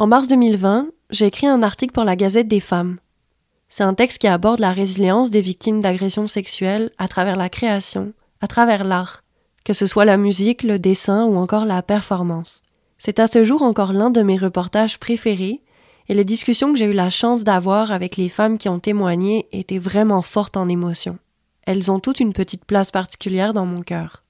En mars 2020, j'ai écrit un article pour la Gazette des femmes. C'est un texte qui aborde la résilience des victimes d'agressions sexuelles à travers la création, à travers l'art, que ce soit la musique, le dessin ou encore la performance. C'est à ce jour encore l'un de mes reportages préférés, et les discussions que j'ai eu la chance d'avoir avec les femmes qui ont témoigné étaient vraiment fortes en émotion. Elles ont toutes une petite place particulière dans mon cœur.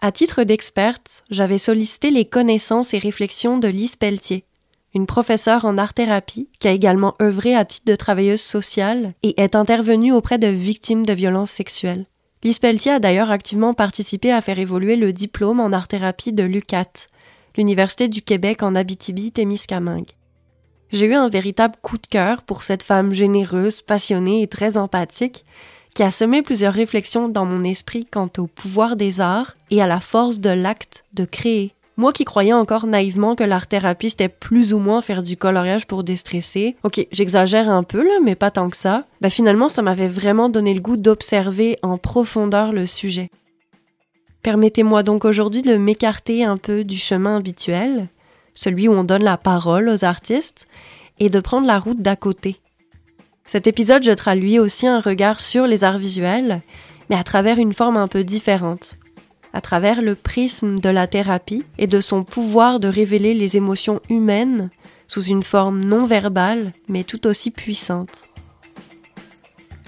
À titre d'experte, j'avais sollicité les connaissances et réflexions de Lise Pelletier, une professeure en art-thérapie qui a également œuvré à titre de travailleuse sociale et est intervenue auprès de victimes de violences sexuelles. Lise a d'ailleurs activement participé à faire évoluer le diplôme en art-thérapie de l'UCAT, l'Université du Québec en Abitibi-Témiscamingue. J'ai eu un véritable coup de cœur pour cette femme généreuse, passionnée et très empathique qui a semé plusieurs réflexions dans mon esprit quant au pouvoir des arts et à la force de l'acte de créer. Moi qui croyais encore naïvement que l'art-thérapie c'était plus ou moins faire du coloriage pour déstresser, ok, j'exagère un peu là, mais pas tant que ça, bah finalement ça m'avait vraiment donné le goût d'observer en profondeur le sujet. Permettez-moi donc aujourd'hui de m'écarter un peu du chemin habituel, celui où on donne la parole aux artistes, et de prendre la route d'à côté. Cet épisode jettera lui aussi un regard sur les arts visuels, mais à travers une forme un peu différente, à travers le prisme de la thérapie et de son pouvoir de révéler les émotions humaines sous une forme non verbale, mais tout aussi puissante.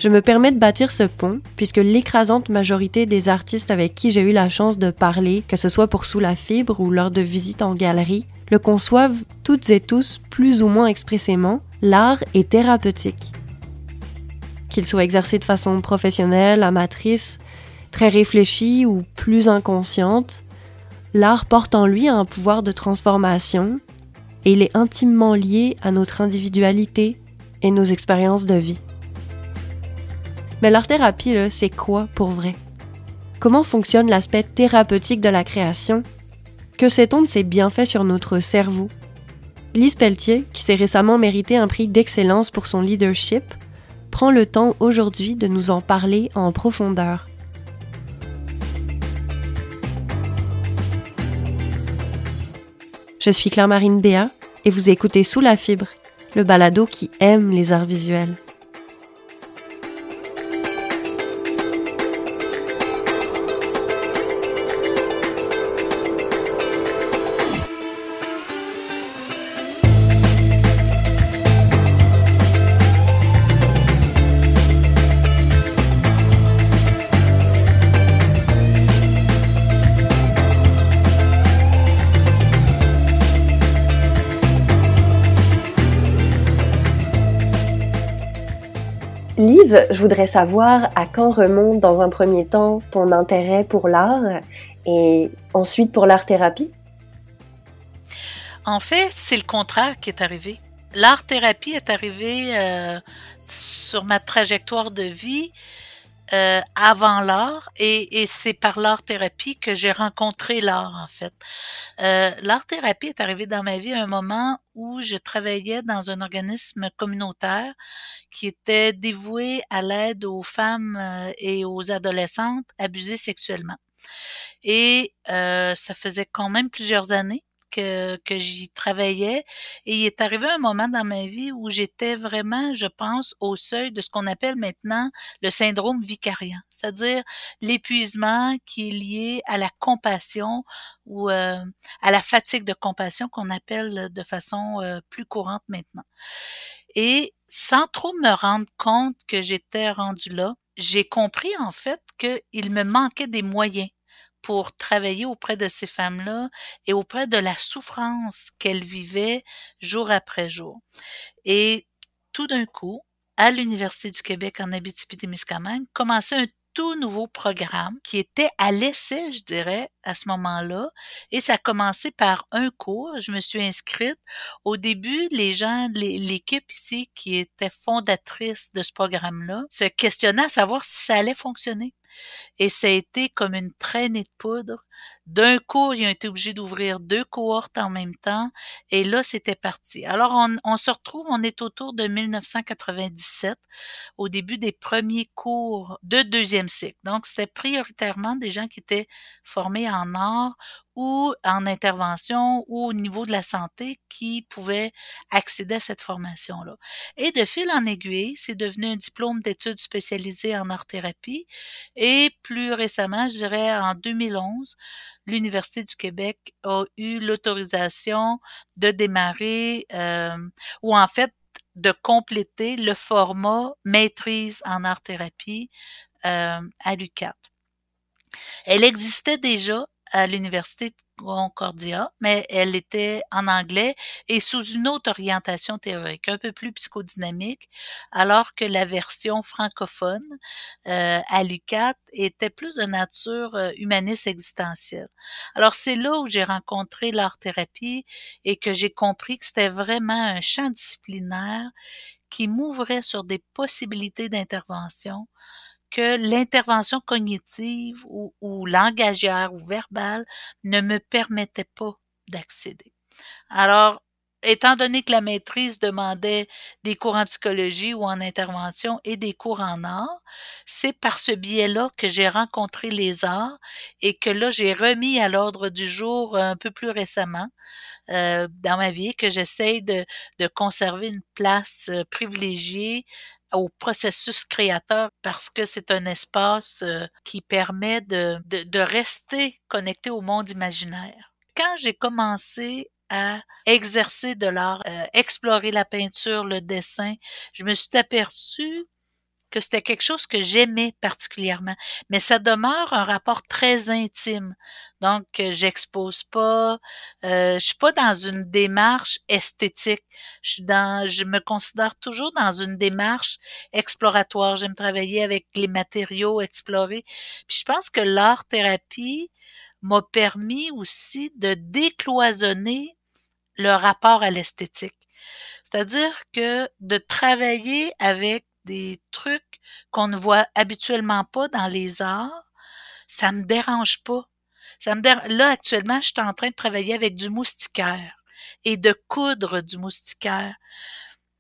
Je me permets de bâtir ce pont, puisque l'écrasante majorité des artistes avec qui j'ai eu la chance de parler, que ce soit pour Sous la fibre ou lors de visites en galerie, le conçoivent toutes et tous plus ou moins expressément, l'art est thérapeutique. Qu'il soit exercé de façon professionnelle, amatrice, très réfléchie ou plus inconsciente, l'art porte en lui un pouvoir de transformation et il est intimement lié à notre individualité et nos expériences de vie. Mais l'art-thérapie, c'est quoi pour vrai? Comment fonctionne l'aspect thérapeutique de la création? Que sait-on de ses bienfaits sur notre cerveau? Lise Pelletier, qui s'est récemment mérité un prix d'excellence pour son leadership, prend le temps aujourd'hui de nous en parler en profondeur. Je suis Claire-Marine Béat et vous écoutez Sous la fibre, le balado qui aime les arts visuels. Lise, je voudrais savoir à quand remonte dans un premier temps ton intérêt pour l'art et ensuite pour l'art-thérapie? En fait, c'est le contraire qui est arrivé. L'art-thérapie est arrivé euh, sur ma trajectoire de vie euh, avant l'art et, c'est par l'art-thérapie que j'ai rencontré l'art en fait. Euh, l'art-thérapie est arrivée dans ma vie à un moment où je travaillais dans un organisme communautaire qui était dévoué à l'aide aux femmes euh, et aux adolescentes abusées sexuellement. Et euh, ça faisait quand même plusieurs années que, que j'y travaillais. Et il est arrivé un moment dans ma vie où j'étais vraiment, je pense, au seuil de ce qu'on appelle maintenant le syndrome vicariant, c'est-à-dire l'épuisement qui est lié à la compassion ou euh, à la fatigue de compassion qu'on appelle de façon euh, plus courante maintenant. Et sans trop me rendre compte que j'étais rendu là, j'ai compris en fait qu'il me manquait des moyens pour travailler auprès de ces femmes-là et auprès de la souffrance qu'elles vivaient jour après jour. Et tout d'un coup, à l'Université du Québec en Abitibi-Témiscamingue, commençait un tout nouveau programme qui était à l'essai, je dirais, à ce moment-là. Et ça a commencé par un cours. Je me suis inscrite. Au début, les gens, l'équipe ici qui était fondatrice de ce programme-là, se questionnait à savoir si ça allait fonctionner. Et ça a été comme une traînée de poudre. D'un cours, ils ont été obligés d'ouvrir deux cohortes en même temps. Et là, c'était parti. Alors, on, se retrouve, on est autour de 1997, au début des premiers cours de deuxième cycle. Donc, c'était prioritairement des gens qui étaient formés en art ou en intervention ou au niveau de la santé qui pouvaient accéder à cette formation-là. Et de fil en aiguille, c'est devenu un diplôme d'études spécialisées en art-thérapie et plus récemment, je dirais en 2011, l'Université du Québec a eu l'autorisation de démarrer euh, ou en fait de compléter le format maîtrise en art-thérapie euh, à l'UQAT. Elle existait déjà à l'université de Concordia, mais elle était en anglais et sous une autre orientation théorique, un peu plus psychodynamique, alors que la version francophone euh, à l'UQAT était plus de nature euh, humaniste existentielle. Alors c'est là où j'ai rencontré l'art-thérapie et que j'ai compris que c'était vraiment un champ disciplinaire qui m'ouvrait sur des possibilités d'intervention que l'intervention cognitive ou, ou langagière ou verbale ne me permettait pas d'accéder. Alors, étant donné que la maîtrise demandait des cours en psychologie ou en intervention et des cours en art, c'est par ce biais-là que j'ai rencontré les arts et que là, j'ai remis à l'ordre du jour un peu plus récemment euh, dans ma vie, que j'essaye de, de conserver une place euh, privilégiée au processus créateur parce que c'est un espace euh, qui permet de, de, rester connecté au monde imaginaire. Quand j'ai commencé à exercer de l'art, euh, explorer la peinture, le dessin, je me suis aperçue que c'était quelque chose que j'aimais particulièrement. Mais ça demeure un rapport très intime. Donc, euh, j'expose pas, euh, je suis pas dans une démarche esthétique. Je suis dans, je me considère toujours dans une démarche exploratoire. J'aime travailler avec les matériaux, explorer. Puis je pense que l'art thérapie m'a permis aussi de décloisonner le rapport à l'esthétique. C'est-à-dire que de travailler avec des trucs qu'on ne voit habituellement pas dans les arts, ça me dérange pas. Ça me Là, actuellement, je suis en train de travailler avec du moustiquaire et de coudre du moustiquaire.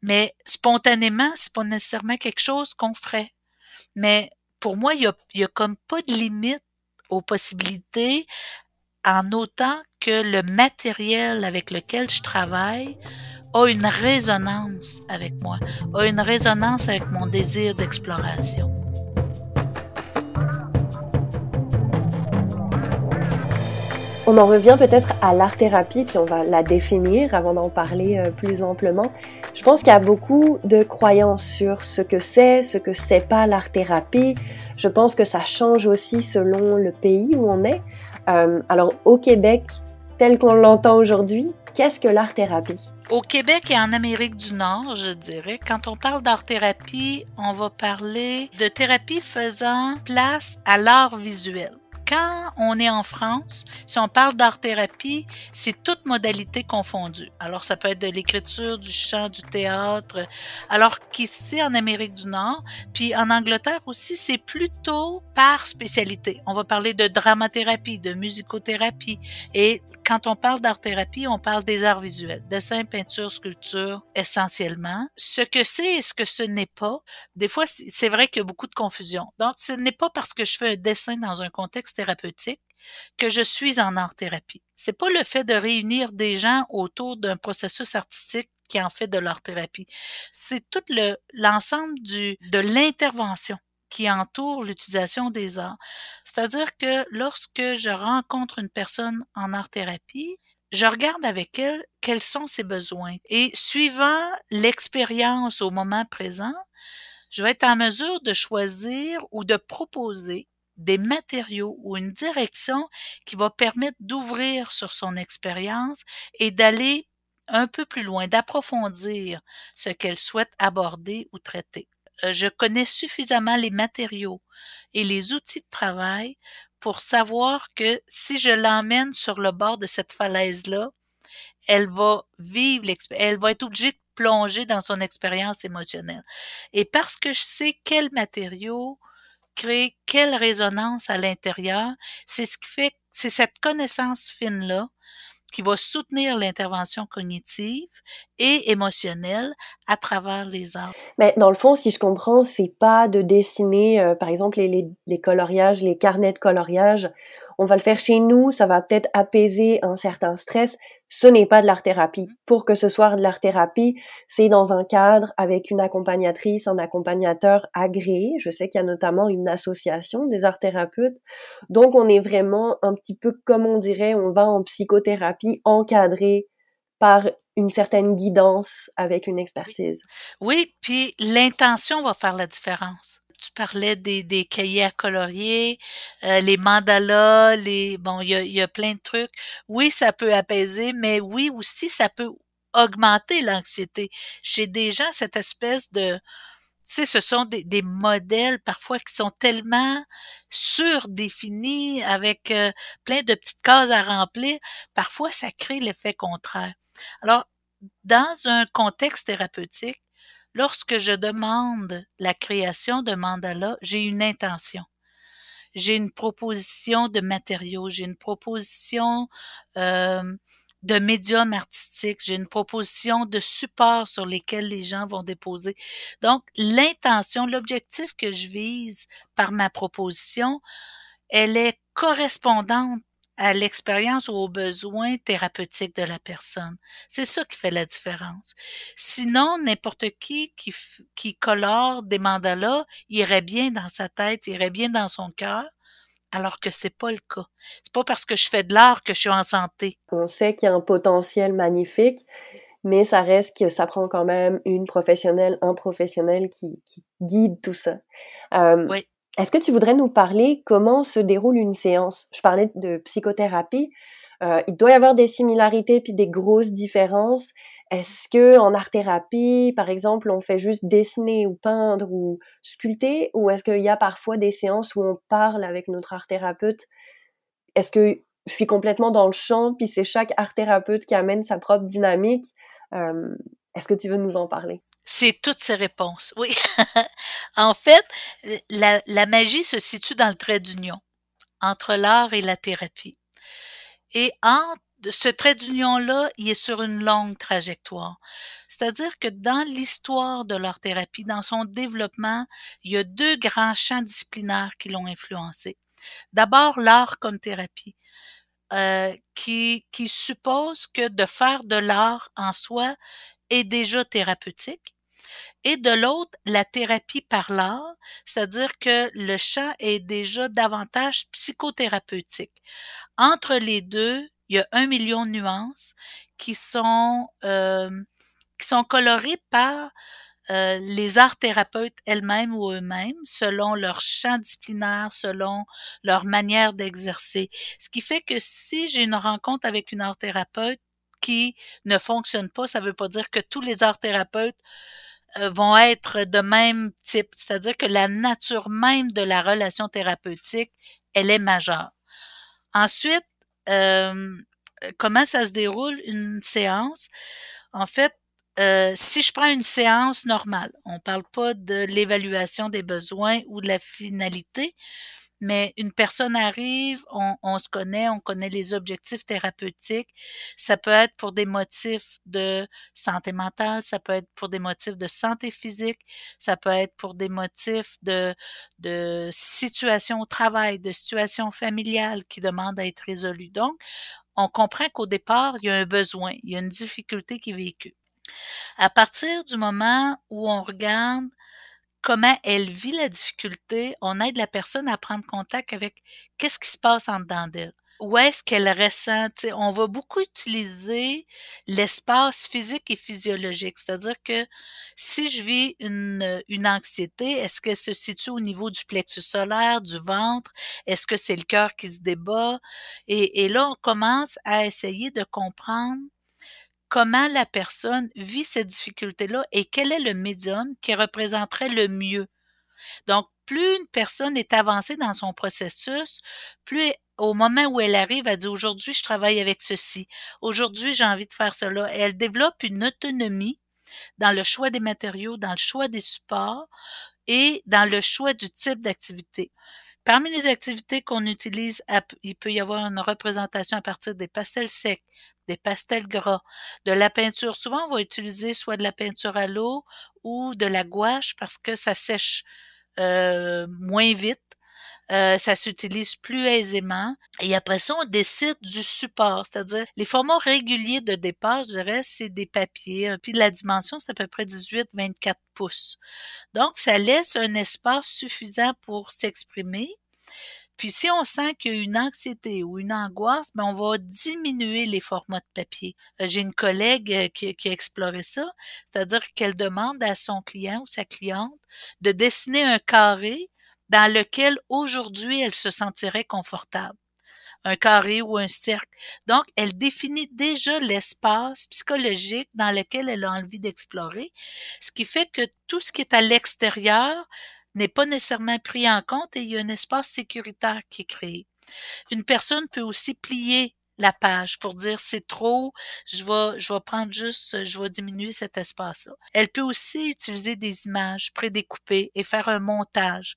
Mais spontanément, c'est pas nécessairement quelque chose qu'on ferait. Mais pour moi, il y a, y a comme pas de limite aux possibilités en autant que le matériel avec lequel je travaille a une résonance avec moi, a une résonance avec mon désir d'exploration. On en revient peut-être à l'art-thérapie, puis on va la définir avant d'en parler euh, plus amplement. Je pense qu'il y a beaucoup de croyances sur ce que c'est, ce que c'est pas l'art-thérapie. Je pense que ça change aussi selon le pays où on est. Euh, alors au Québec, tel qu'on l'entend aujourd'hui, Qu'est-ce que l'art-thérapie? Au Québec et en Amérique du Nord, je dirais, quand on parle d'art-thérapie, on va parler de thérapie faisant place à l'art visuel quand on est en France, si on parle d'art-thérapie, c'est toute modalité confondue. Alors, ça peut être de l'écriture, du chant, du théâtre. Alors qu'ici, en Amérique du Nord, puis en Angleterre aussi, c'est plutôt par spécialité. On va parler de dramathérapie, de musicothérapie. Et quand on parle d'art-thérapie, on parle des arts visuels, dessin, peinture, sculpture, essentiellement. Ce que c'est et ce que ce n'est pas, des fois, c'est vrai qu'il y a beaucoup de confusion. Donc, ce n'est pas parce que je fais un dessin dans un contexte thérapeutique que je suis en art-thérapie. C'est pas le fait de réunir des gens autour d'un processus artistique qui en fait de l'art-thérapie. C'est tout le, l'ensemble du, de l'intervention qui entoure l'utilisation des arts. C'est-à-dire que lorsque je rencontre une personne en art-thérapie, je regarde avec elle quels sont ses besoins. Et suivant l'expérience au moment présent, je vais être en mesure de choisir ou de proposer des matériaux ou une direction qui va permettre d'ouvrir sur son expérience et d'aller un peu plus loin, d'approfondir ce qu'elle souhaite aborder ou traiter. Euh, je connais suffisamment les matériaux et les outils de travail pour savoir que si je l'emmène sur le bord de cette falaise-là, elle va vivre elle va être obligée de plonger dans son expérience émotionnelle. Et parce que je sais quels matériaux créer quelle résonance à l'intérieur, c'est ce qui fait, c'est cette connaissance fine-là qui va soutenir l'intervention cognitive et émotionnelle à travers les arts. Mais dans le fond, si je comprends, c'est pas de dessiner, euh, par exemple, les, les, les, coloriages, les carnets de coloriage on va le faire chez nous, ça va peut-être apaiser un certain stress. Ce n'est pas de l'art-thérapie. Pour que ce soit de l'art-thérapie, c'est dans un cadre avec une accompagnatrice, un accompagnateur agréé. Je sais qu'il y a notamment une association des art-thérapeutes. Donc, on est vraiment un petit peu comme on dirait, on va en psychothérapie encadré par une certaine guidance avec une expertise. Oui, puis l'intention va faire la différence tu parlais des, des cahiers à colorier, euh, les mandalas, les bon, il y a, y a plein de trucs. Oui, ça peut apaiser, mais oui aussi, ça peut augmenter l'anxiété. J'ai déjà cette espèce de tu ce sont des, des, modèles parfois qui sont tellement surdéfinis avec euh, plein de petites cases à remplir. Parfois, ça crée l'effet contraire. Alors, dans un contexte thérapeutique, Lorsque je demande la création de mandala, j'ai une intention. J'ai une proposition de matériaux, j'ai une proposition euh, de médium artistique, j'ai une proposition de support sur lesquels les gens vont déposer. Donc, l'intention, l'objectif que je vise par ma proposition, elle est correspondante à l'expérience ou aux besoins thérapeutiques de la personne. C'est ça qui fait la différence. Sinon, n'importe qui qui, qui colore des mandalas irait bien dans sa tête, irait bien dans son cœur, alors que c'est pas le cas. C'est pas parce que je fais de l'art que je suis en santé. On sait qu'il y a un potentiel magnifique, mais ça reste que ça prend quand même une professionnelle, un professionnel qui, qui guide tout ça. Euh, oui. Est-ce que tu voudrais nous parler comment se déroule une séance? Je parlais de psychothérapie. Euh, il doit y avoir des similarités puis des grosses différences. Est-ce que en art thérapie, par exemple, on fait juste dessiner ou peindre ou sculpter, ou est-ce qu'il y a parfois des séances où on parle avec notre art thérapeute? Est-ce que je suis complètement dans le champ puis c'est chaque art thérapeute qui amène sa propre dynamique? Euh, est-ce que tu veux nous en parler? C'est toutes ces réponses, oui. en fait, la, magie se situe dans le trait d'union entre l'art et la thérapie. Et entre ce trait d'union-là, il est sur une longue trajectoire. C'est-à-dire que dans l'histoire de l'art thérapie, dans son développement, il y a deux grands champs disciplinaires qui l'ont influencé. D'abord, l'art comme thérapie. Euh, qui suppose que de faire de l'art en soi est déjà thérapeutique. Et de l'autre, la thérapie par l'art, c'est-à-dire que le champ est déjà davantage psychothérapeutique. Entre les deux, il y a un million de nuances qui sont euh, qui sont colorées par euh, les arts thérapeutes elles-mêmes ou eux-mêmes, selon leur champ disciplinaire, selon leur manière d'exercer. Ce qui fait que si j'ai une rencontre avec une art thérapeute qui ne fonctionne pas, ça ne veut pas dire que tous les arts thérapeutes euh, vont être de même type, c'est-à-dire que la nature même de la relation thérapeutique, elle est majeure. Ensuite, euh, comment ça se déroule une séance? En fait, euh, si je prends une séance normale, on ne parle pas de l'évaluation des besoins ou de la finalité, mais une personne arrive, on, on, se connaît, on connaît les objectifs thérapeutiques. Ça peut être pour des motifs de santé mentale, ça peut être pour des motifs de santé physique, ça peut être pour des motifs de, de situation au travail, de situation familiale qui demandent à être résolue. Donc, on comprend qu'au départ, il y a un besoin, il y a une difficulté qui est vécue. À partir du moment où on regarde comment elle vit la difficulté, on aide la personne à prendre contact avec qu'est-ce qui se passe en dedans d'elle. Où est-ce qu'elle ressent? on va beaucoup utiliser l'espace physique et physiologique. C'est-à-dire que si je vis une, anxiété, est-ce qu'elle se situe au niveau du plexus solaire, du ventre? Est-ce que c'est le cœur qui se débat? Et, et là, on commence à essayer de comprendre comment la personne vit cette difficulté-là et quel est le médium qui représenterait le mieux. Donc, plus une personne est avancée dans son processus, plus au moment où elle arrive, elle dit aujourd'hui, je travaille avec ceci. Aujourd'hui, j'ai envie de faire cela. elle développe une autonomie dans le choix des matériaux, dans le choix des supports et dans le choix du type d'activité. Parmi les activités qu'on utilise, il peut y avoir une représentation à partir des pastels secs, des pastels gras, de la peinture. Souvent, on va utiliser soit de la peinture à l'eau ou de la gouache parce que ça sèche euh, moins vite. Euh, ça s'utilise plus aisément. Et après ça, on décide du support, c'est-à-dire les formats réguliers de départ, je dirais, c'est des papiers. Puis la dimension, c'est à peu près 18-24 pouces. Donc, ça laisse un espace suffisant pour s'exprimer. Puis si on sent qu'il y a une anxiété ou une angoisse, ben on va diminuer les formats de papier. Euh, j'ai une collègue euh, qui, qui a exploré ça, c'est-à-dire qu'elle demande à son client ou sa cliente de dessiner un carré dans lequel aujourd'hui elle se sentirait confortable un carré ou un cercle. Donc, elle définit déjà l'espace psychologique dans lequel elle a envie d'explorer, ce qui fait que tout ce qui est à l'extérieur n'est pas nécessairement pris en compte et il y a un espace sécuritaire qui est créé. Une personne peut aussi plier la page pour dire c'est trop, je vais, je vais prendre juste, je vais diminuer cet espace-là. Elle peut aussi utiliser des images prédécoupées et faire un montage.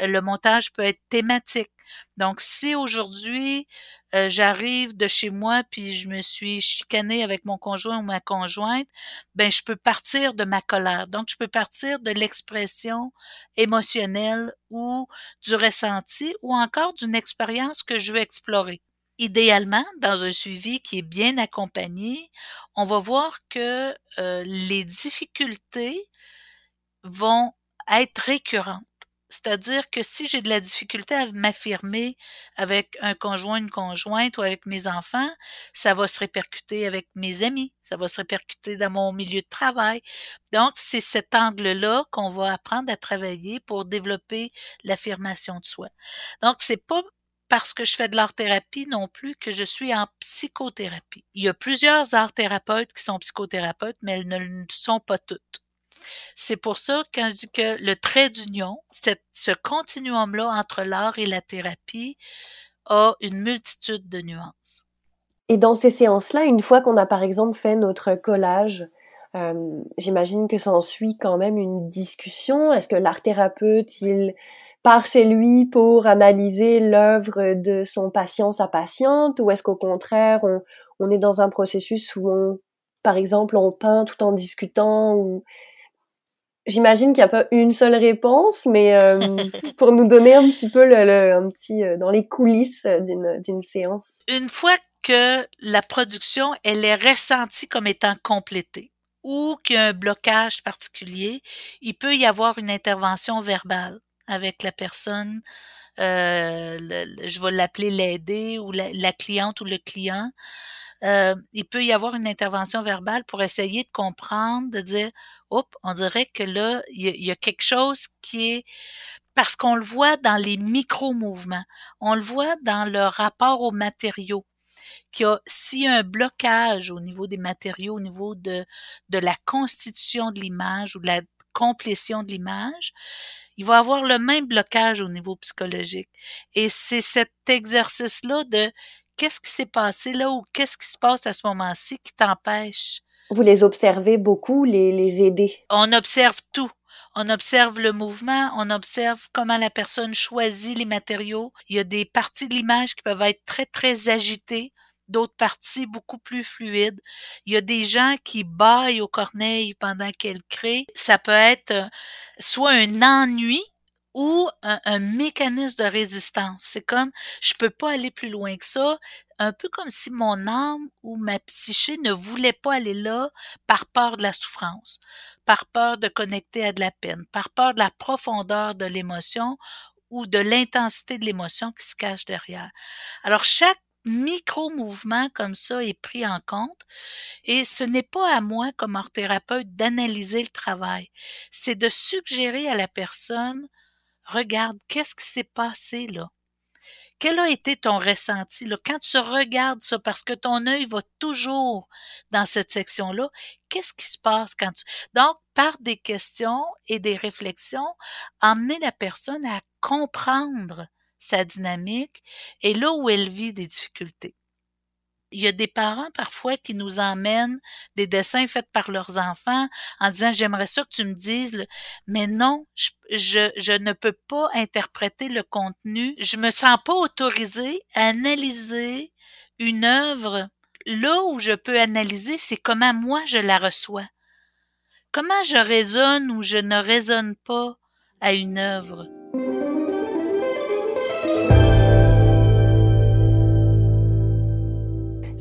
Le montage peut être thématique. Donc, si aujourd'hui euh, j'arrive de chez moi puis je me suis chicanée avec mon conjoint ou ma conjointe, ben je peux partir de ma colère. Donc je peux partir de l'expression émotionnelle ou du ressenti ou encore d'une expérience que je veux explorer. Idéalement, dans un suivi qui est bien accompagné, on va voir que euh, les difficultés vont être récurrentes. C'est-à-dire que si j'ai de la difficulté à m'affirmer avec un conjoint, une conjointe ou avec mes enfants, ça va se répercuter avec mes amis, ça va se répercuter dans mon milieu de travail. Donc, c'est cet angle-là qu'on va apprendre à travailler pour développer l'affirmation de soi. Donc, c'est pas parce que je fais de l'art-thérapie non plus que je suis en psychothérapie. Il y a plusieurs art-thérapeutes qui sont psychothérapeutes, mais elles ne le sont pas toutes. C'est pour ça, quand je dis que le trait d'union, ce continuum-là entre l'art et la thérapie, a une multitude de nuances. Et dans ces séances-là, une fois qu'on a par exemple fait notre collage, euh, j'imagine que ça en suit quand même une discussion. Est-ce que l'art thérapeute, il part chez lui pour analyser l'œuvre de son patient, sa patiente, ou est-ce qu'au contraire, on, on, est dans un processus où on, par exemple, on peint tout en discutant, ou J'imagine qu'il n'y a pas une seule réponse, mais euh, pour nous donner un petit peu le, un petit euh, dans les coulisses d'une d'une séance. Une fois que la production elle est ressentie comme étant complétée ou qu'il y a un blocage particulier, il peut y avoir une intervention verbale avec la personne. Euh, je vais l'appeler l'aider ou la, cliente ou le client. Euh, il peut y avoir une intervention verbale pour essayer de comprendre, de dire, oups, on dirait que là, il y, a quelque chose qui est parce qu'on le voit dans les micro-mouvements, on le voit dans le rapport aux matériaux. Qu'il y a, s'il y a un blocage au niveau des matériaux, au niveau de, de la constitution de l'image ou de la complétion de l'image, il va avoir le même blocage au niveau psychologique. Et c'est cet exercice-là de qu'est-ce qui s'est passé là ou qu'est-ce qui se passe à ce moment-ci qui t'empêche? Vous les observez beaucoup, les, les aider? On observe tout. On observe le mouvement, on observe comment la personne choisit les matériaux. Il y a des parties de l'image qui peuvent être très, très agitées, d'autres parties beaucoup plus fluides. Il y a des gens qui baillent aux corneilles pendant qu'elles créent. Ça peut être euh, soit un ennui ou un, mécanisme de résistance. C'est comme je peux pas aller plus loin que ça, un peu comme si mon âme ou ma psyché ne voulait pas aller là par peur de la souffrance, par peur de connecter à de la peine, par peur de la profondeur de l'émotion ou de l'intensité de l'émotion qui se cache derrière. Alors chaque micro-mouvement comme ça est pris en compte et ce n'est pas à moi comme art thérapeute d'analyser le travail, c'est de suggérer à la personne regarde, qu'est-ce qui s'est passé là? Quel a été ton ressenti là? Quand tu regardes ça, parce que ton œil va toujours dans cette section-là, qu'est-ce qui se passe quand tu... Donc, par des questions et des réflexions, emmener la personne à comprendre sa dynamique et là où elle vit des difficultés il y a des parents parfois qui nous emmènent des dessins faits par leurs enfants en disant j'aimerais ça que tu me dises, mais non, je, ne peux pas interpréter le contenu. Je me sens pas autorisée à analyser une œuvre. Là où je peux analyser, c'est comment moi je la reçois. Comment je raisonne ou je ne raisonne pas à une œuvre.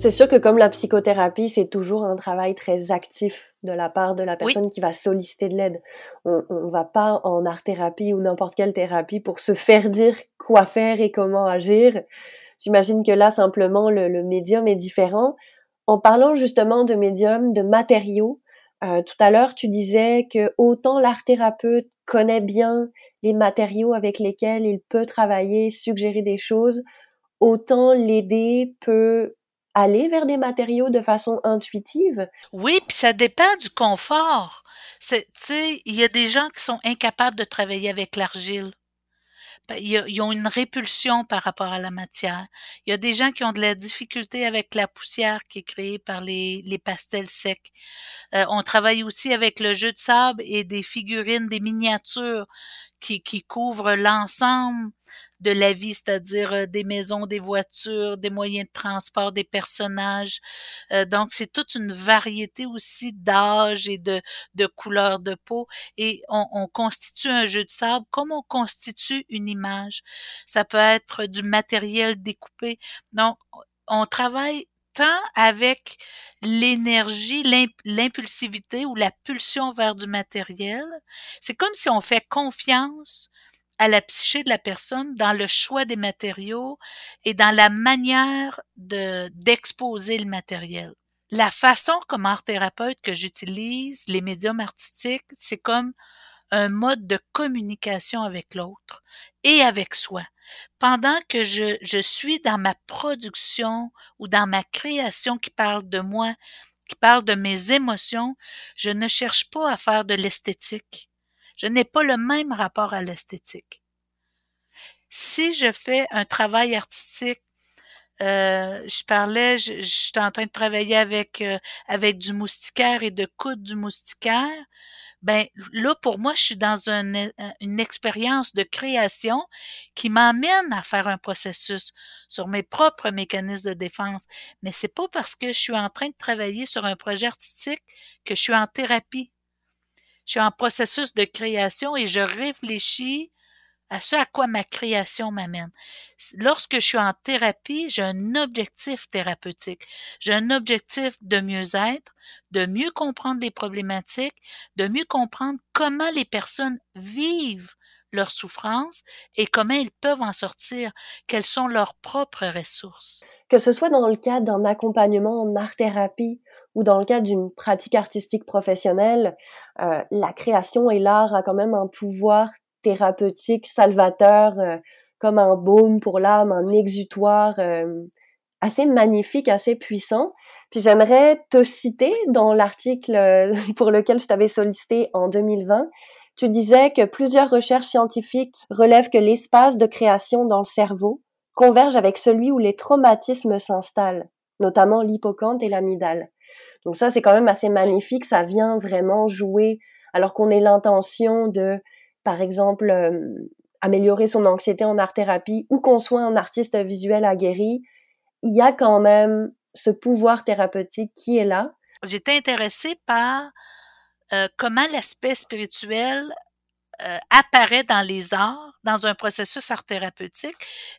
C'est sûr que comme la psychothérapie, c'est toujours un travail très actif de la part de la personne qui va solliciter de l'aide. On, on va pas en art-thérapie ou n'importe quelle thérapie pour se faire dire quoi faire et comment agir. J'imagine que là, simplement, le, le, médium est différent. En parlant justement de médium, de matériaux, euh, tout à l'heure, tu disais que autant l'art thérapeute connaît bien les matériaux avec lesquels il peut travailler, suggérer des choses, autant l'aider peut aller vers des matériaux de façon intuitive? Oui, puis ça dépend du confort. Il y a des gens qui sont incapables de travailler avec l'argile. Ben, ils ont une répulsion par rapport à la matière. Il y a des gens qui ont de la difficulté avec la poussière qui est créée par les, pastels secs. Euh, on travaille aussi avec le jeu de sable et des figurines, des miniatures qui couvrent l'ensemble de la vie, c'est-à-dire euh, des maisons, des voitures, des moyens de transport, des personnages. Euh, donc, c'est toute une variété aussi d'âge et de, de couleurs de peau. Et on, on, constitue un jeu de sable comme on constitue une image. Ça peut être du matériel découpé. Donc, on travaille tant avec l'énergie, l'impulsivité ou la pulsion vers du matériel. C'est comme si on fait confiance à la psyché de la personne dans le choix des matériaux et dans la manière de d'exposer le matériel. La façon comme art thérapeute que j'utilise les médiums artistiques, c'est comme un mode de communication avec l'autre et avec soi. Pendant que je, je suis dans ma production ou dans ma création qui parle de moi, qui parle de mes émotions, je ne cherche pas à faire de l'esthétique. Je n'ai pas le même rapport à l'esthétique. Si je fais un travail artistique euh, je parlais, je, suis en train de travailler avec euh, avec du moustiquaire et de coudre du moustiquaire ben là pour moi je suis dans une, une expérience de création qui m'amène à faire un processus sur mes propres mécanismes de défense mais c'est pas parce que je suis en train de travailler sur un projet artistique que je suis en thérapie je suis en processus de création et je réfléchis à ce à quoi ma création m'amène. Lorsque je suis en thérapie, j'ai un objectif thérapeutique. J'ai un objectif de mieux-être, de mieux comprendre les problématiques, de mieux comprendre comment les personnes vivent leurs souffrances et comment ils peuvent en sortir, quelles sont leurs propres ressources. Que ce soit dans le cadre d'un accompagnement en art-thérapie ou dans le cadre d'une pratique artistique professionnelle, euh, la création et l'art a quand même un pouvoir thérapeutique, salvateur, euh, comme un baume pour l'âme, un exutoire euh, assez magnifique, assez puissant. Puis j'aimerais te citer dans l'article euh, pour lequel je t'avais sollicité en 2020. Tu disais que plusieurs recherches scientifiques relèvent que l'espace de création dans le cerveau converge avec celui où les traumatismes s'installent, notamment l'hippocampe et l'amygdale. Donc ça, c'est quand même assez magnifique. Ça vient vraiment jouer, alors qu'on ait l'intention de par exemple, euh, améliorer son anxiété en art-thérapie ou qu'on soit un artiste visuel aguerri, il y a quand même ce pouvoir thérapeutique qui est là. J'étais intéressée par euh, comment l'aspect spirituel euh, apparaît dans les arts, dans un processus art thérapeutique,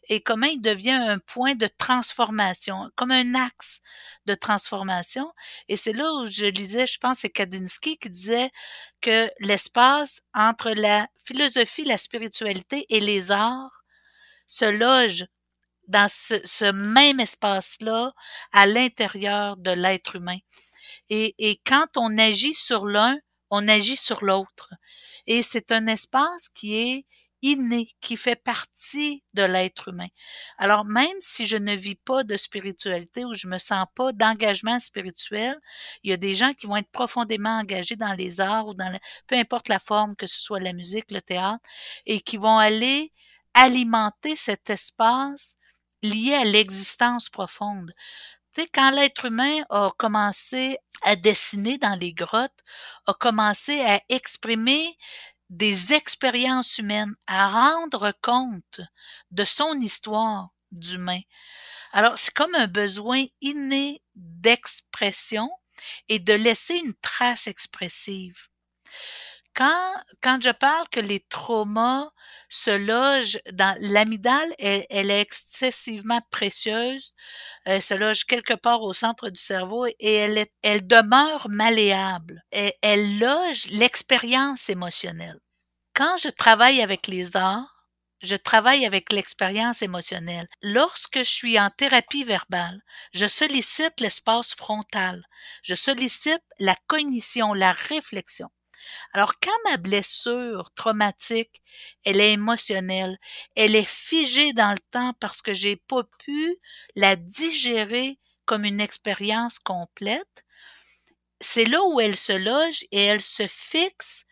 et comment il devient un point de transformation, comme un axe de transformation. Et c'est là où je lisais, je pense, c'est Kandinsky qui disait que l'espace entre la philosophie, la spiritualité et les arts se loge dans ce, ce même espace-là à l'intérieur de l'être humain. Et, et quand on agit sur l'un, on agit sur l'autre. Et c'est un espace qui est inné, qui fait partie de l'être humain. Alors même si je ne vis pas de spiritualité ou je me sens pas d'engagement spirituel, il y a des gens qui vont être profondément engagés dans les arts ou dans peu importe la forme, que ce soit la musique, le théâtre, et qui vont aller alimenter cet espace lié à l'existence profonde. Tu quand l'être humain a commencé à dessiner dans les grottes, a commencé à exprimer des expériences humaines, à rendre compte de son histoire d'humain. Alors, c'est comme un besoin inné d'expression et de laisser une trace expressive. Quand, quand je parle que les traumas se logent dans l'amygdale, elle, elle, est excessivement précieuse. Elle se loge quelque part au centre du cerveau et elle, est, elle demeure malléable. Elle loge l'expérience émotionnelle. Quand je travaille avec les arts, je travaille avec l'expérience émotionnelle. Lorsque je suis en thérapie verbale, je sollicite l'espace frontal, je sollicite la cognition, la réflexion. Alors quand ma blessure traumatique, elle est émotionnelle, elle est figée dans le temps parce que j'ai pas pu la digérer comme une expérience complète, c'est là où elle se loge et elle se fixe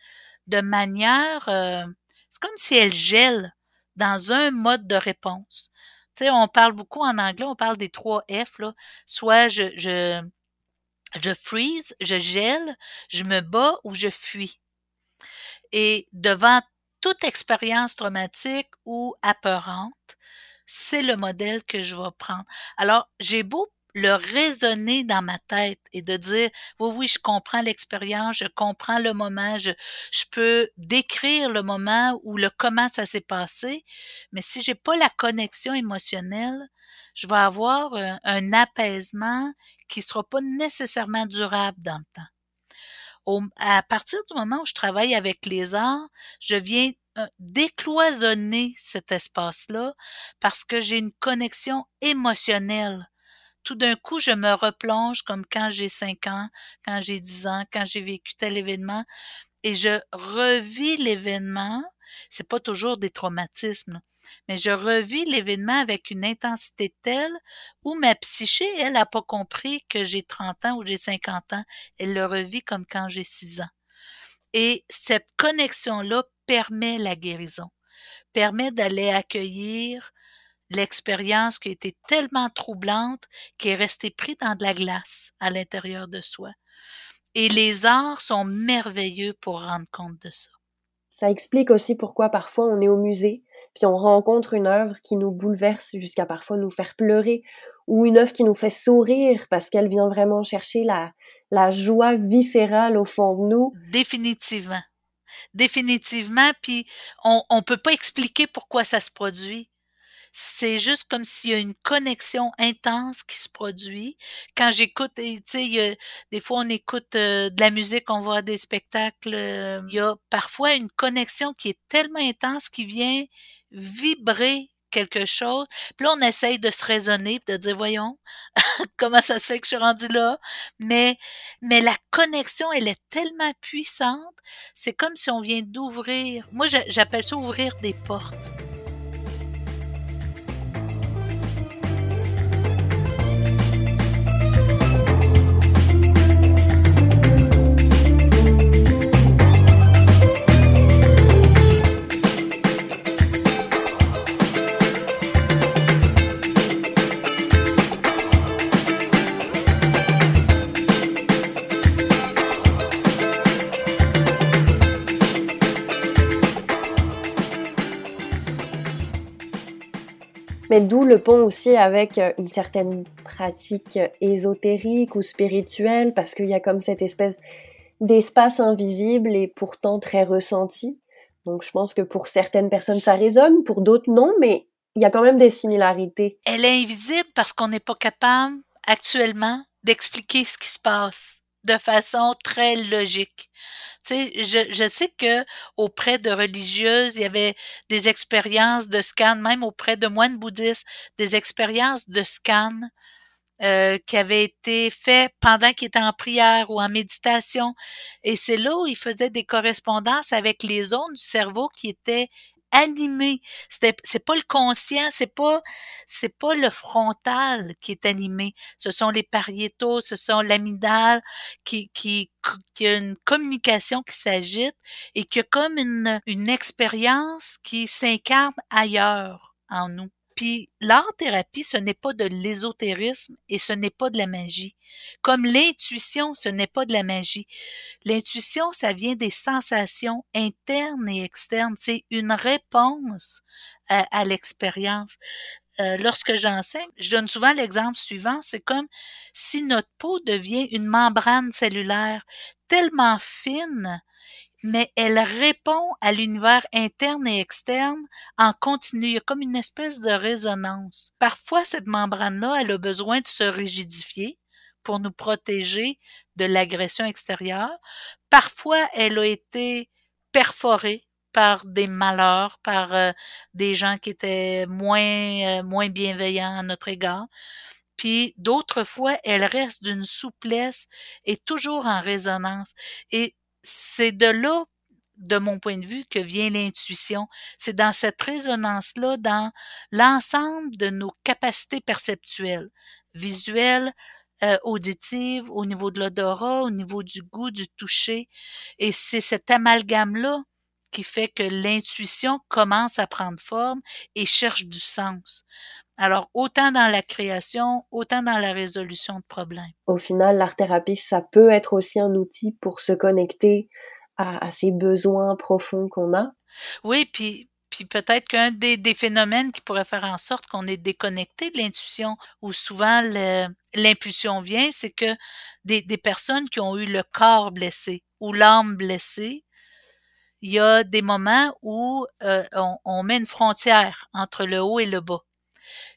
de manière, euh, c'est comme si elle gèle dans un mode de réponse. Tu sais, on parle beaucoup en anglais, on parle des trois F, là. Soit je, je, je freeze, je gèle, je me bats ou je fuis. Et devant toute expérience traumatique ou apeurante, c'est le modèle que je vais prendre. Alors, j'ai beau le raisonner dans ma tête et de dire oui oui je comprends l'expérience je comprends le moment je, je peux décrire le moment ou le comment ça s'est passé mais si j'ai pas la connexion émotionnelle je vais avoir un, un, apaisement qui sera pas nécessairement durable dans le temps. Au, à partir du moment où je travaille avec les arts je viens euh, décloisonner cet espace-là parce que j'ai une connexion émotionnelle tout d'un coup, je me replonge comme quand j'ai 5 ans, quand j'ai 10 ans, quand j'ai vécu tel événement, et je revis l'événement. C'est pas toujours des traumatismes, mais je revis l'événement avec une intensité telle où ma psyché, elle, a pas compris que j'ai 30 ans ou j'ai 50 ans. Elle le revit comme quand j'ai 6 ans. Et cette connexion-là permet la guérison, permet d'aller accueillir l'expérience qui a été tellement troublante qui est restée pris dans de la glace à l'intérieur de soi. Et les arts sont merveilleux pour rendre compte de ça. Ça explique aussi pourquoi parfois on est au musée, puis on rencontre une œuvre qui nous bouleverse jusqu'à parfois nous faire pleurer, ou une œuvre qui nous fait sourire parce qu'elle vient vraiment chercher la, la joie viscérale au fond de nous. Définitivement. Définitivement, puis on ne peut pas expliquer pourquoi ça se produit c'est juste comme s'il y a une connexion intense qui se produit. Quand j'écoute, tu sais, des fois on écoute euh, de la musique, on voit des spectacles, euh, il y a parfois une connexion qui est tellement intense qui vient vibrer quelque chose. Puis là, on essaye de se raisonner, de dire, voyons, comment ça se fait que je suis rendu là? Mais, mais la connexion, elle est tellement puissante. C'est comme si on vient d'ouvrir. Moi, j'appelle ça ouvrir des portes. Mais d'où le pont aussi avec euh, une certaine pratique ésotérique ou spirituelle, parce qu'il y a comme cette espèce d'espace invisible et pourtant très ressenti. Donc je pense que pour certaines personnes ça résonne, pour d'autres non, mais il y a quand même des similarités. Elle est invisible parce qu'on n'est pas capable actuellement d'expliquer ce qui se passe de façon très logique. Tu sais, je, sais que auprès de religieuses, il y avait des expériences de scan, même auprès de moines bouddhistes, des expériences de scan euh, qui avaient été faites pendant qu'ils étaient en prière ou en méditation. Et c'est là où ils faisaient des correspondances avec les zones du cerveau qui étaient animé. C'était, c'est pas le conscient, c'est pas, c'est pas le frontal qui est animé. Ce sont les pariétaux, ce sont l'amygdale qui, qui, qui a une communication qui s'agite et qui a comme une, une expérience qui s'incarne ailleurs en nous. Puis l'art-thérapie, ce n'est pas de l'ésotérisme et ce n'est pas de la magie. Comme l'intuition, ce n'est pas de la magie. L'intuition, ça vient des sensations internes et externes. C'est une réponse à, l'expérience. euh, lorsque j'enseigne, je donne souvent l'exemple suivant, c'est comme si notre peau devient une membrane cellulaire tellement fine, mais elle répond à l'univers interne et externe en continu. Comme une espèce de résonance. Parfois, cette membrane-là, elle a besoin de se rigidifier pour nous protéger de l'agression extérieure. Parfois, elle a été perforée par des malheurs, par euh, des gens qui étaient moins euh, moins bienveillants à notre égard. Puis d'autres fois, elle reste d'une souplesse et toujours en résonance. C'est de là, de mon point de vue, que vient l'intuition. C'est dans cette résonance-là, dans l'ensemble de nos capacités perceptuelles, visuelles, euh, auditives, au niveau de l'odorat, au niveau du goût, du toucher. Et c'est cet amalgame-là qui fait que l'intuition commence à prendre forme et cherche du sens. Alors, autant dans la création, autant dans la résolution de problèmes. Au final, l'art-thérapie, ça peut être aussi un outil pour se connecter à, à ces besoins profonds qu'on a. Oui, puis puis peut-être qu'un des, des, phénomènes qui pourrait faire en sorte qu'on est déconnecté de l'intuition, où souvent l'impulsion vient, c'est que des, des, personnes qui ont eu le corps blessé ou l'âme blessée, il y a des moments où euh, on, on, met une frontière entre le haut et le bas.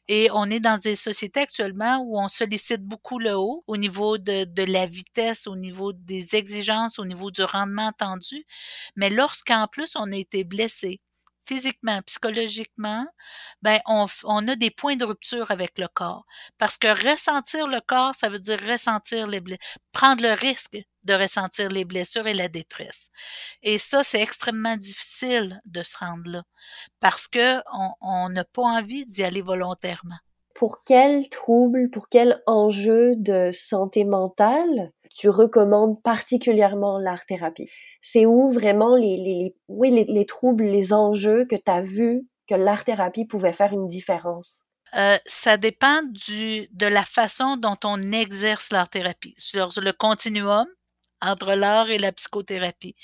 Et on est dans des sociétés actuellement où on sollicite beaucoup le haut au niveau de, de la vitesse, au niveau des exigences, au niveau du rendement attendu. Mais lorsqu'en plus on a été blessé, physiquement, psychologiquement, ben on, on, a des points de rupture avec le corps. Parce que ressentir le corps, ça veut dire ressentir les prendre le risque de ressentir les blessures et la détresse. Et ça, c'est extrêmement difficile de se rendre là, parce que on n'a pas envie d'y aller volontairement. Pour quel trouble, pour quel enjeu de santé mentale tu recommandes particulièrement l'art-thérapie? C'est où vraiment les, oui, les, les, troubles, les enjeux que tu as vu que l'art-thérapie pouvait faire une différence? Euh, ça dépend du, de la façon dont on exerce l'art-thérapie. Sur le continuum entre l'art et la psychothérapie.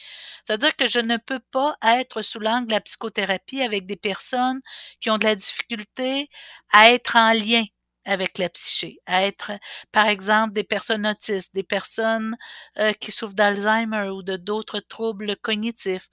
C'est-à-dire que je ne peux pas être sous l'angle de la psychothérapie avec des personnes qui ont de la difficulté à être en lien avec la psyché, à être, par exemple, des personnes autistes, des personnes euh, qui souffrent d'Alzheimer ou de d'autres troubles cognitifs,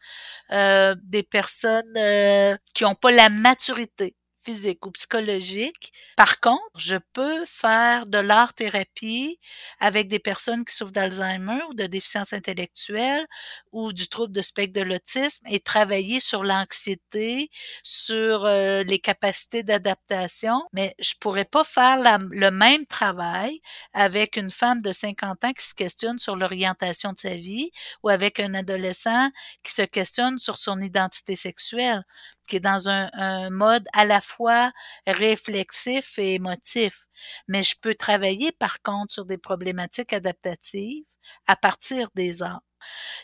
euh, des personnes euh, qui n'ont pas la maturité physique ou psychologique. Par contre, je peux faire de l'art-thérapie avec des personnes qui souffrent d'Alzheimer ou de déficience intellectuelle ou du trouble de spectre de l'autisme et travailler sur l'anxiété, sur euh, les capacités d'adaptation. Mais je pourrais pas faire le même travail avec une femme de 50 ans qui se questionne sur l'orientation de sa vie ou avec un adolescent qui se questionne sur son identité sexuelle qui est dans un, un, mode à la fois réflexif et émotif. Mais je peux travailler par contre sur des problématiques adaptatives à partir des arts.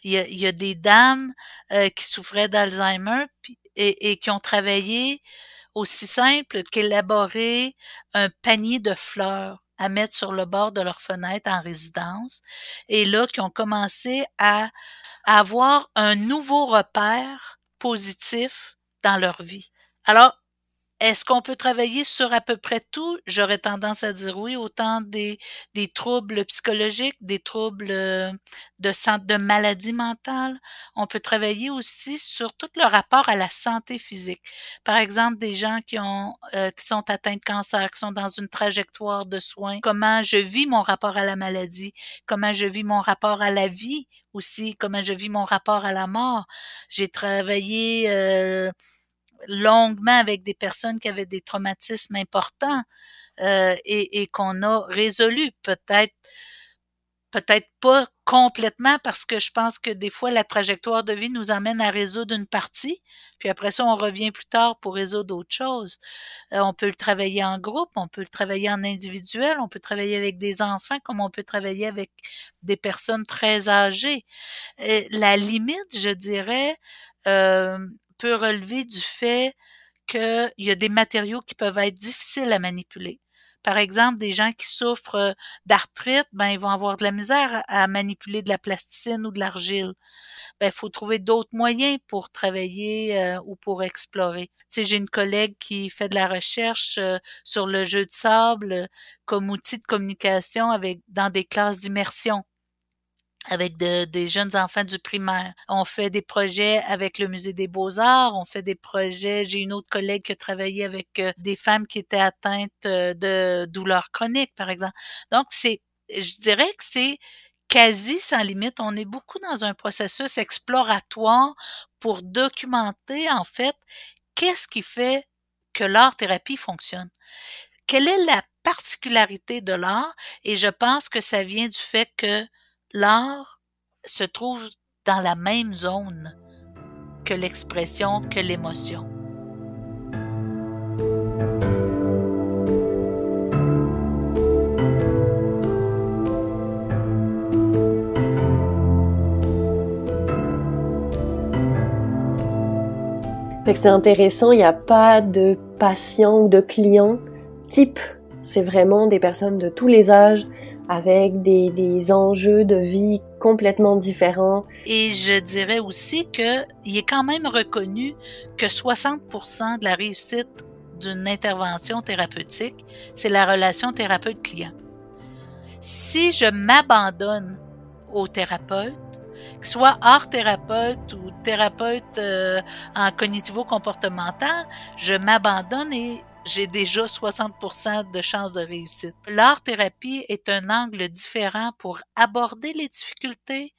Il y a, il y a des dames euh, qui souffraient d'Alzheimer et, et qui ont travaillé aussi simple qu'élaborer un panier de fleurs à mettre sur le bord de leur fenêtre en résidence et là qui ont commencé à, à avoir un nouveau repère positif dans leur vie. Alors, est-ce qu'on peut travailler sur à peu près tout? J'aurais tendance à dire oui, autant des, des troubles psychologiques, des troubles euh, de, de maladie mentale. On peut travailler aussi sur tout le rapport à la santé physique. Par exemple, des gens qui ont euh, qui sont atteints de cancer, qui sont dans une trajectoire de soins. Comment je vis mon rapport à la maladie? Comment je vis mon rapport à la vie aussi? Comment je vis mon rapport à la mort? J'ai travaillé euh, longuement avec des personnes qui avaient des traumatismes importants euh, et, et qu'on a résolu peut-être peut-être pas complètement parce que je pense que des fois la trajectoire de vie nous amène à résoudre une partie, puis après ça on revient plus tard pour résoudre autre chose. Euh, on peut le travailler en groupe, on peut le travailler en individuel, on peut travailler avec des enfants comme on peut travailler avec des personnes très âgées. Et la limite, je dirais, euh, peut relever du fait qu'il y a des matériaux qui peuvent être difficiles à manipuler. Par exemple, des gens qui souffrent euh, d'arthrite, ben ils vont avoir de la misère à manipuler de la plasticine ou de l'argile. Ben il faut trouver d'autres moyens pour travailler euh, ou pour explorer. Tu j'ai une collègue qui fait de la recherche euh, sur le jeu de sable comme outil de communication avec dans des classes d'immersion avec des jeunes enfants du primaire. On fait des projets avec le musée des beaux-arts, on fait des projets, j'ai une autre collègue qui a travaillé avec euh, des femmes qui étaient atteintes euh, de douleurs chroniques, par exemple. Donc, c'est, je dirais que c'est quasi sans limite. On est beaucoup dans un processus exploratoire pour documenter, en fait, qu'est-ce qui fait que l'art-thérapie fonctionne. Quelle est la particularité de l'art? Et je pense que ça vient du fait que l'art se trouve dans la même zone que l'expression, que l'émotion. c'est intéressant, il n'y a pas de patient ou de client type. C'est vraiment des personnes de tous les âges, avec des, des enjeux de vie complètement différents. Et je dirais aussi que il est quand même reconnu que 60% de la réussite d'une intervention thérapeutique, c'est la relation thérapeute-client. Si je m'abandonne au thérapeute, que soit art thérapeute ou thérapeute euh, en cognitivo-comportemental, je m'abandonne et j'ai déjà 60% de chances de réussite. L'art-thérapie est un angle différent pour aborder les difficultés,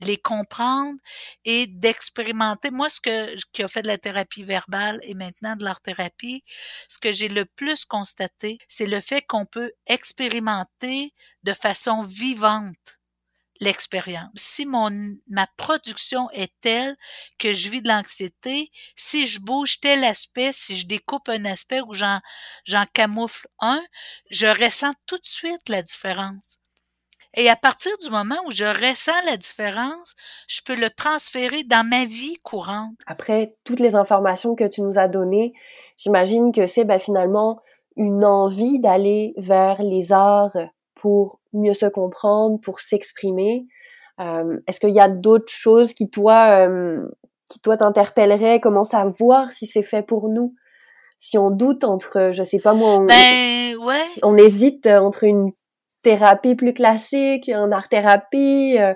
les comprendre et d'expérimenter. Moi, ce que qui a fait de la thérapie verbale et maintenant de l'art-thérapie, ce que j'ai le plus constaté, c'est le fait qu'on peut expérimenter de façon vivante l'expérience. Si mon ma production est telle que je vis de l'anxiété, si je bouge tel aspect, si je découpe un aspect ou j'en j'en camoufle un, je ressens tout de suite la différence. Et à partir du moment où je ressens la différence, je peux le transférer dans ma vie courante. Après toutes les informations que tu nous as données, j'imagine que c'est ben, finalement une envie d'aller vers les arts pour mieux se comprendre, pour s'exprimer. Euh, Est-ce qu'il y a d'autres choses qui toi, euh, qui toi t'interpelleraient? Comment savoir si c'est fait pour nous? Si on doute entre, je sais pas moi, on, ben, ouais. on hésite entre une thérapie plus classique, un art thérapie. Euh,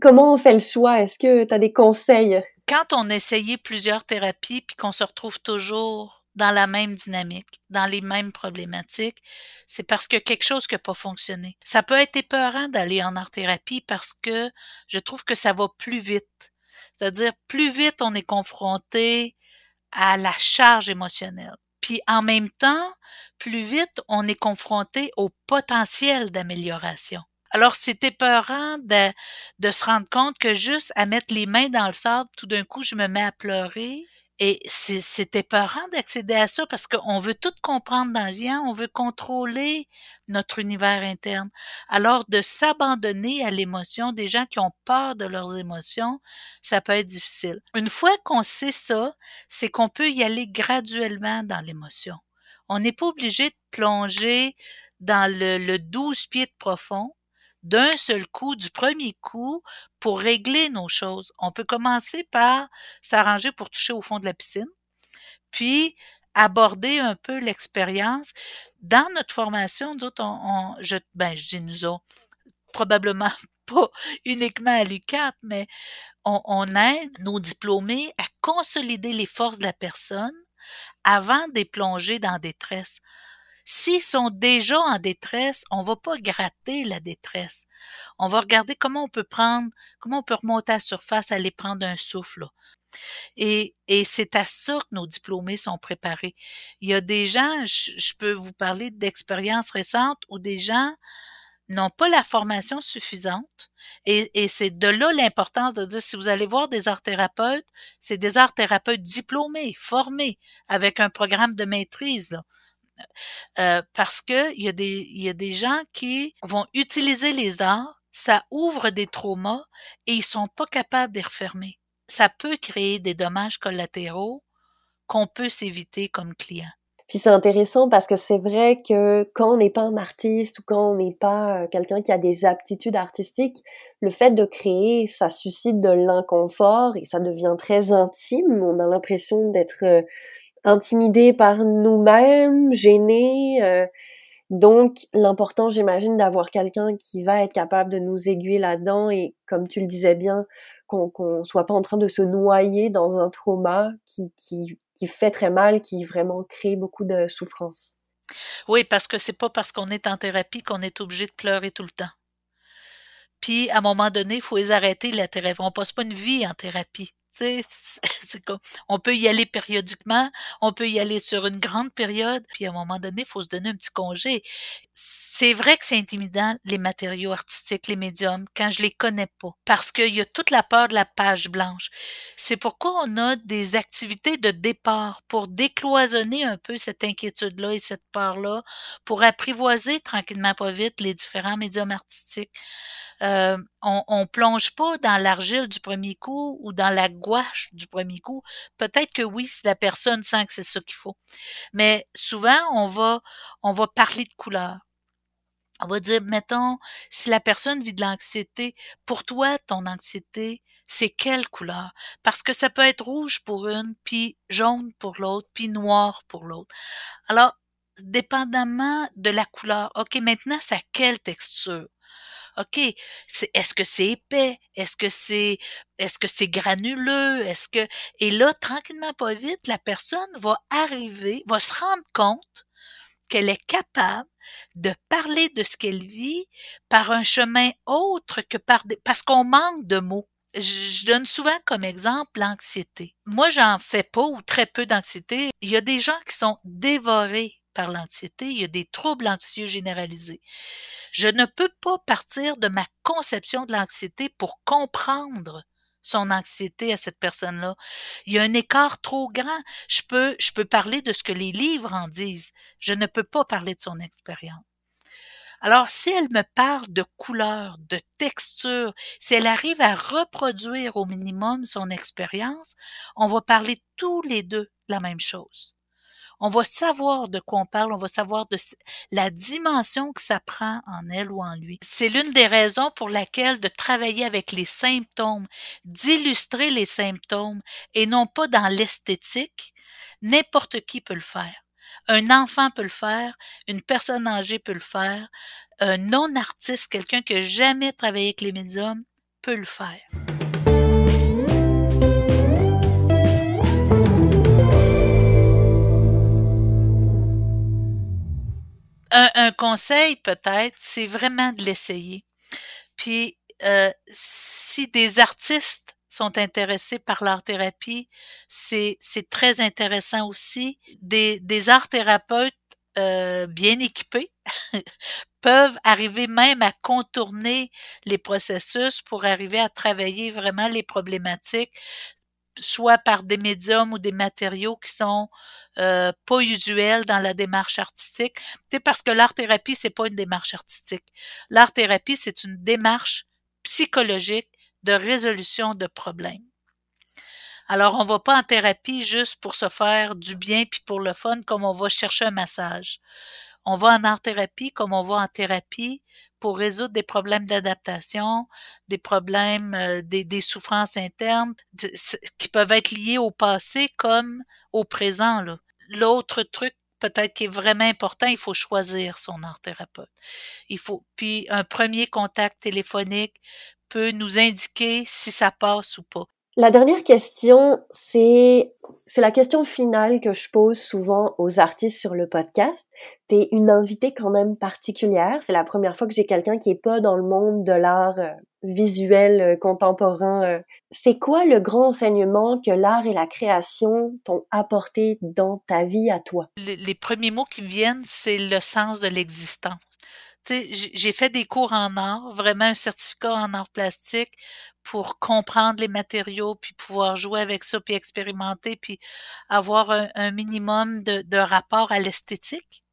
comment on fait le choix? Est-ce que tu as des conseils? Quand on a essayé plusieurs thérapies puis qu'on se retrouve toujours dans la même dynamique, dans les mêmes problématiques, c'est parce que quelque chose qui n'a pas fonctionné. Ça peut être épeurant d'aller en art-thérapie parce que je trouve que ça va plus vite. C'est-à-dire, plus vite on est confronté à la charge émotionnelle. Puis en même temps, plus vite on est confronté au potentiel d'amélioration. Alors, c'est épeurant de, de se rendre compte que juste à mettre les mains dans le sable, tout d'un coup, je me mets à pleurer et c'est épeurant d'accéder à ça parce qu'on veut tout comprendre dans le vie, on veut contrôler notre univers interne. Alors, de s'abandonner à l'émotion, des gens qui ont peur de leurs émotions, ça peut être difficile. Une fois qu'on sait ça, c'est qu'on peut y aller graduellement dans l'émotion. On n'est pas obligé de plonger dans le, 12 pieds de profond d'un seul coup, du premier coup, pour régler nos choses. On peut commencer par s'arranger pour toucher au fond de la piscine, puis aborder un peu l'expérience. Dans notre formation, d'autres, on, je, ben, je dis nous autres, probablement pas uniquement à l'UCAT, mais on, on aide nos diplômés à consolider les forces de la personne avant de plonger dans détresse. S'ils sont déjà en détresse, on va pas gratter la détresse. On va regarder comment on peut prendre, comment on peut remonter à la surface, aller prendre un souffle. Et, et c'est à ça que nos diplômés sont préparés. Il y a des gens, je, peux vous parler d'expériences récentes où des gens n'ont pas la formation suffisante. Et, et c'est de là l'importance de dire, si vous allez voir des arts thérapeutes, c'est des arts thérapeutes diplômés, formés, avec un programme de maîtrise. Là. Euh, parce que il y a des il y a des gens qui vont utiliser les arts, ça ouvre des traumas et ils sont pas capables de les refermer. Ça peut créer des dommages collatéraux qu'on peut s'éviter comme client. Puis c'est intéressant parce que c'est vrai que quand on n'est pas un artiste ou quand on n'est pas euh, quelqu'un qui a des aptitudes artistiques, le fait de créer, ça suscite de l'inconfort et ça devient très intime. On a l'impression d'être euh, intimidé par nous-mêmes, gêné. Euh. donc l'important, j'imagine, d'avoir quelqu'un qui va être capable de nous aiguiller là-dedans et, comme tu le disais bien, qu'on qu'on soit pas en train de se noyer dans un trauma qui fait très mal, qui vraiment crée beaucoup de souffrance. Oui, parce que c'est pas parce qu'on est en thérapie qu'on est obligé de pleurer tout le temps. Puis, à un moment donné, il faut les arrêter la thérapie. On passe pas une vie en thérapie. On peut y aller périodiquement, on peut y aller sur une grande période, puis à un moment donné, il faut se donner un petit congé. C'est vrai que c'est intimidant, les matériaux artistiques, les médiums, quand je les connais pas, parce qu'il y a toute la peur de la page blanche. C'est pourquoi on a des activités de départ pour décloisonner un peu cette inquiétude-là et cette peur-là, pour apprivoiser tranquillement pas vite les différents médiums artistiques. Euh, on, on plonge pas dans l'argile du premier coup ou dans la du premier coup. Peut-être que oui, si la personne sent que c'est ça qu'il faut. Mais souvent, on va, on va parler de couleur. On va dire, mettons, si la personne vit de l'anxiété, pour toi, ton anxiété, c'est quelle couleur? Parce que ça peut être rouge pour une, puis jaune pour l'autre, puis noir pour l'autre. Alors, dépendamment de la couleur, OK, maintenant, c'est à quelle texture? OK, est-ce que c'est épais? Est-ce que c'est est-ce que c'est granuleux? Est-ce que et là tranquillement pas vite, la personne va arriver, va se rendre compte qu'elle est capable de parler de ce qu'elle vit par un chemin autre que par des, parce qu'on manque de mots. Je donne souvent comme exemple l'anxiété. Moi, j'en fais pas ou très peu d'anxiété. Il y a des gens qui sont dévorés par l'anxiété, il y a des troubles anxieux généralisés. Je ne peux pas partir de ma conception de l'anxiété pour comprendre son anxiété à cette personne-là. Il y a un écart trop grand. Je peux, je peux parler de ce que les livres en disent. Je ne peux pas parler de son expérience. Alors, si elle me parle de couleur, de texture, si elle arrive à reproduire au minimum son expérience, on va parler tous les deux de la même chose on va savoir de quoi on parle, on va savoir de la dimension que ça prend en elle ou en lui. C'est l'une des raisons pour laquelle de travailler avec les symptômes, d'illustrer les symptômes et non pas dans l'esthétique, n'importe qui peut le faire. Un enfant peut le faire, une personne âgée peut le faire, un non-artiste, quelqu'un qui n'a jamais travaillé avec les médiums, peut le faire. Un, conseil peut-être, c'est vraiment de l'essayer. Puis euh, si des artistes sont intéressés par l'art-thérapie, c'est très intéressant aussi. Des, des art-thérapeutes euh, bien équipés peuvent arriver même à contourner les processus pour arriver à travailler vraiment les problématiques soit par des médiums ou des matériaux qui sont euh, pas usuels dans la démarche artistique. C'est parce que l'art thérapie c'est pas une démarche artistique. L'art thérapie c'est une démarche psychologique de résolution de problèmes. Alors on va pas en thérapie juste pour se faire du bien puis pour le fun comme on va chercher un massage. On va en art thérapie comme on va en thérapie pour résoudre des problèmes d'adaptation, des problèmes, euh, des, souffrances internes qui peuvent être liées au passé comme au présent. L'autre truc peut-être qui est vraiment important, il faut choisir son art thérapeute. Il faut puis un premier contact téléphonique peut nous indiquer si ça passe ou pas. La dernière question, c'est c'est la question finale que je pose souvent aux artistes sur le podcast. T'es une invitée quand même particulière. C'est la première fois que j'ai quelqu'un qui est pas dans le monde de l'art euh, visuel euh, contemporain. Euh. C'est quoi le grand enseignement que l'art et la création t'ont apporté dans ta vie à toi? Les, les premiers mots qui me viennent, c'est le sens de l'existence j'ai fait des cours en art, vraiment un certificat en art plastique pour comprendre les matériaux, puis pouvoir jouer avec ça, puis expérimenter, puis avoir un, minimum de, de, rapport à l'esthétique.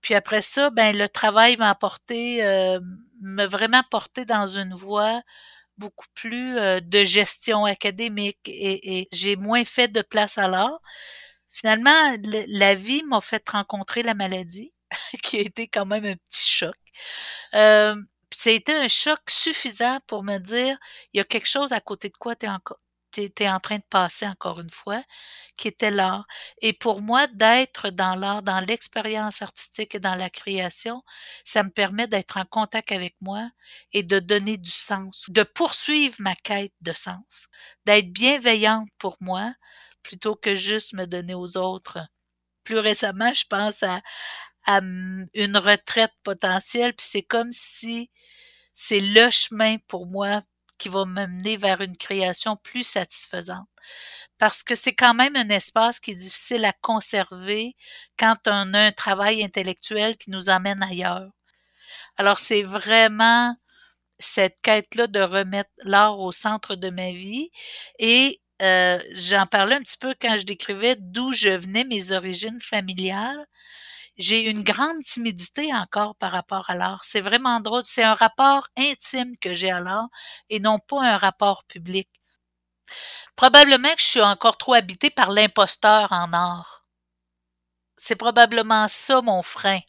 Puis après ça, ben le travail m'a apporté, euh, m'a vraiment porté dans une voie beaucoup plus euh, de gestion académique et, et j'ai moins fait de place à l'art. Finalement, la vie m'a fait rencontrer la maladie, qui a été quand même un petit choc. Euh, été un choc suffisant pour me dire, il y a quelque chose à côté de quoi tu es en train de passer encore une fois, qui était l'art. Et pour moi, d'être dans l'art, dans l'expérience artistique et dans la création, ça me permet d'être en contact avec moi et de donner du sens, de poursuivre ma quête de sens, d'être bienveillante pour moi plutôt que juste me donner aux autres. Plus récemment, je pense à, à une retraite potentielle, puis c'est comme si c'est le chemin pour moi qui va me mener vers une création plus satisfaisante. Parce que c'est quand même un espace qui est difficile à conserver quand on a un travail intellectuel qui nous amène ailleurs. Alors c'est vraiment cette quête-là de remettre l'art au centre de ma vie et euh, j'en parlais un petit peu quand je décrivais d'où je venais, mes origines familiales j'ai une grande timidité encore par rapport à l'art. C'est vraiment drôle. C'est un rapport intime que j'ai à l'art et non pas un rapport public. Probablement que je suis encore trop habitée par l'imposteur en art. C'est probablement ça mon frein.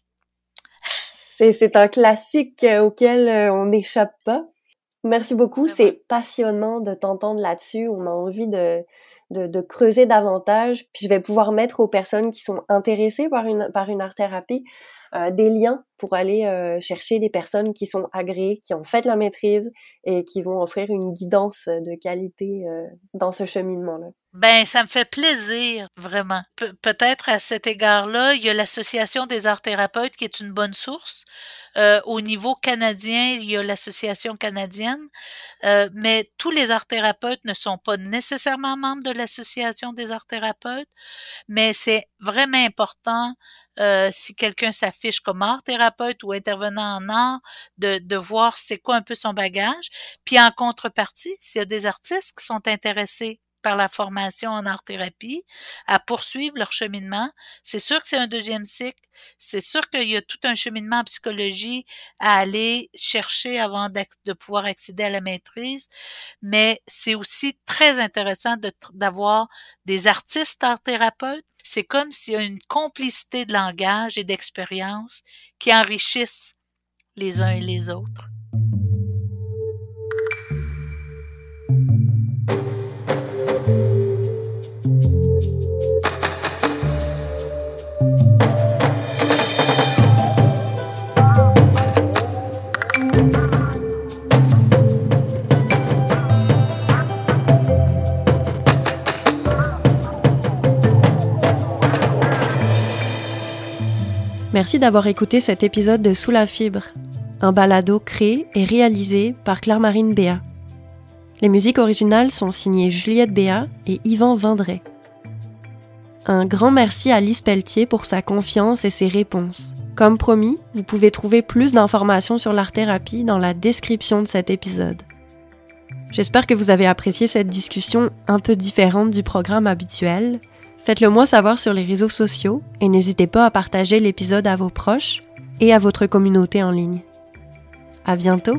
C'est un classique euh, auquel euh, on n'échappe pas. Merci beaucoup. C'est passionnant de t'entendre là-dessus. On a envie de, de, creuser davantage. Puis je vais pouvoir mettre aux personnes qui sont intéressées par une, par une art-thérapie euh, des liens pour aller euh, chercher des personnes qui sont agréées, qui ont fait la maîtrise et qui vont offrir une guidance de qualité euh, dans ce cheminement-là. Ben, ça me fait plaisir, vraiment. peut-être à cet égard-là, il y a l'Association des arts thérapeutes qui est une bonne source. Euh, au niveau canadien, il y a l'association canadienne, euh, mais tous les art thérapeutes ne sont pas nécessairement membres de l'association des arts thérapeutes, mais c'est vraiment important euh, si quelqu'un s'affiche comme art thérapeute ou intervenant en art, de, de voir c'est quoi un peu son bagage. Puis en contrepartie, s'il y a des artistes qui sont intéressés par la formation en art-thérapie à poursuivre leur cheminement. C'est sûr que c'est un deuxième cycle. C'est sûr qu'il y a tout un cheminement en psychologie à aller chercher avant de pouvoir accéder à la maîtrise. Mais c'est aussi très intéressant d'avoir des artistes art-thérapeutes. C'est comme s'il y a une complicité de langage et d'expérience qui enrichissent les uns et les autres. Merci d'avoir écouté cet épisode de Sous la fibre, un balado créé et réalisé par Claire-Marine Béat. Les musiques originales sont signées Juliette Béat et Yvan Vendray. Un grand merci à Lise Pelletier pour sa confiance et ses réponses. Comme promis, vous pouvez trouver plus d'informations sur l'art-thérapie dans la description de cet épisode. J'espère que vous avez apprécié cette discussion un peu différente du programme habituel Faites-le moi savoir sur les réseaux sociaux et n'hésitez pas à partager l'épisode à vos proches et à votre communauté en ligne. À bientôt!